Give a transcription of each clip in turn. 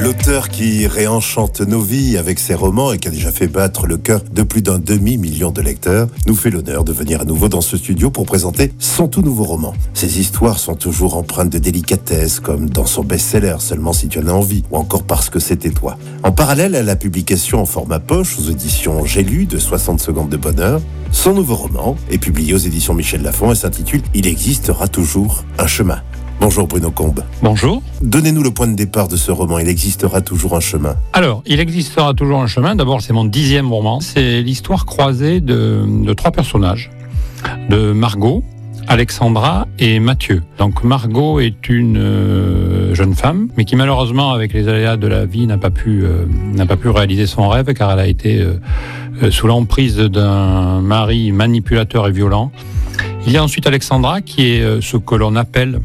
L'auteur qui réenchante nos vies avec ses romans et qui a déjà fait battre le cœur de plus d'un demi-million de lecteurs nous fait l'honneur de venir à nouveau dans ce studio pour présenter son tout nouveau roman. Ses histoires sont toujours empreintes de délicatesse, comme dans son best-seller Seulement si tu en as envie, ou encore Parce que c'était toi. En parallèle à la publication en format poche aux éditions J'ai lu de 60 secondes de bonheur, son nouveau roman est publié aux éditions Michel Lafon et s'intitule Il existera toujours un chemin. Bonjour Bruno Combe. Bonjour. Donnez-nous le point de départ de ce roman. Il existera toujours un chemin. Alors, il existera toujours un chemin. D'abord, c'est mon dixième roman. C'est l'histoire croisée de, de trois personnages. De Margot, Alexandra et Mathieu. Donc Margot est une euh, jeune femme, mais qui malheureusement, avec les aléas de la vie, n'a pas pu euh, n'a pas pu réaliser son rêve, car elle a été euh, sous l'emprise d'un mari manipulateur et violent. Il y a ensuite Alexandra, qui est ce que l'on appelle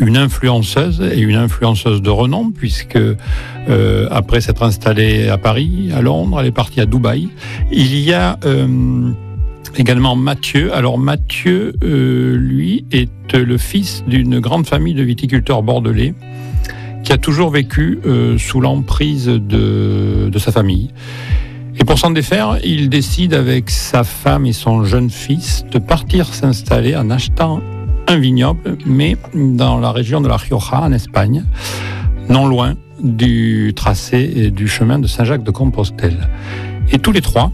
une influenceuse et une influenceuse de renom puisque euh, après s'être installée à Paris, à Londres, elle est partie à Dubaï. Il y a euh, également Mathieu. Alors Mathieu, euh, lui, est le fils d'une grande famille de viticulteurs bordelais qui a toujours vécu sous l'emprise de, de sa famille. Et pour s'en défaire, il décide avec sa femme et son jeune fils de partir s'installer en achetant un vignoble, mais dans la région de la Rioja, en Espagne, non loin du tracé et du chemin de Saint-Jacques-de-Compostelle. Et tous les trois,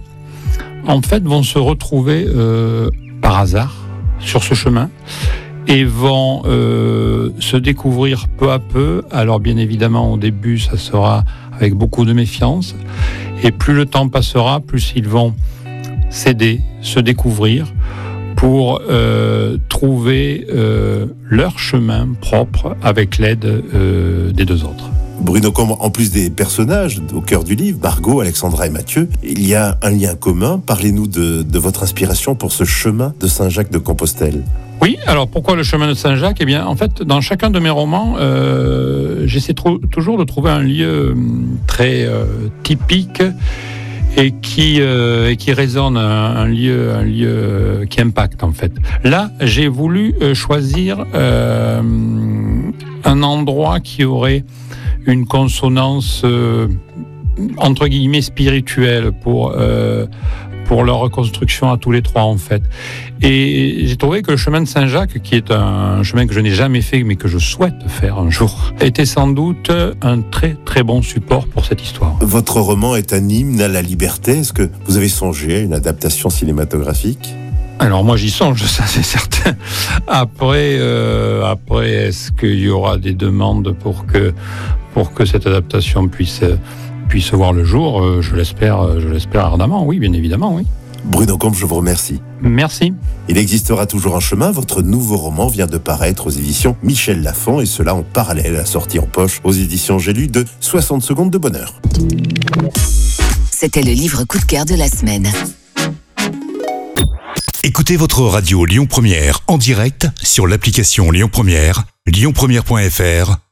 en fait, vont se retrouver euh, par hasard sur ce chemin et vont euh, se découvrir peu à peu. Alors bien évidemment, au début, ça sera avec beaucoup de méfiance. Et plus le temps passera, plus ils vont s'aider, se découvrir pour euh, trouver euh, leur chemin propre avec l'aide euh, des deux autres. Bruno Combe, en plus des personnages au cœur du livre, Margot, Alexandra et Mathieu, il y a un lien commun. Parlez-nous de, de votre inspiration pour ce chemin de Saint-Jacques de Compostelle. Oui, alors pourquoi le chemin de Saint-Jacques? Eh bien, en fait, dans chacun de mes romans, euh, j'essaie toujours de trouver un lieu hum, très euh, typique et qui, euh, et qui résonne, un, lieu, un lieu euh, qui impacte en fait. Là, j'ai voulu euh, choisir un endroit qui aurait une consonance entre guillemets spirituelle pour pour leur reconstruction à tous les trois en fait. Et j'ai trouvé que le chemin de Saint-Jacques, qui est un chemin que je n'ai jamais fait mais que je souhaite faire un jour, était sans doute un très très bon support pour cette histoire. Votre roman est un hymne à la liberté. Est-ce que vous avez songé à une adaptation cinématographique? Alors moi j'y songe, ça c'est certain. Après, euh, après est-ce qu'il y aura des demandes pour que pour que cette adaptation puisse puisse voir le jour Euh, Je l'espère, je l'espère ardemment. Oui, bien évidemment, oui. Bruno Combe, je vous remercie. Merci. Il existera toujours un chemin. Votre nouveau roman vient de paraître aux éditions Michel Lafon et cela en parallèle à la sortie en poche aux éditions J'ai lu de 60 secondes de bonheur. C'était le livre coup de cœur de la semaine. Écoutez votre radio Lyon Première en direct sur l'application Lyon Première, lyonpremière.fr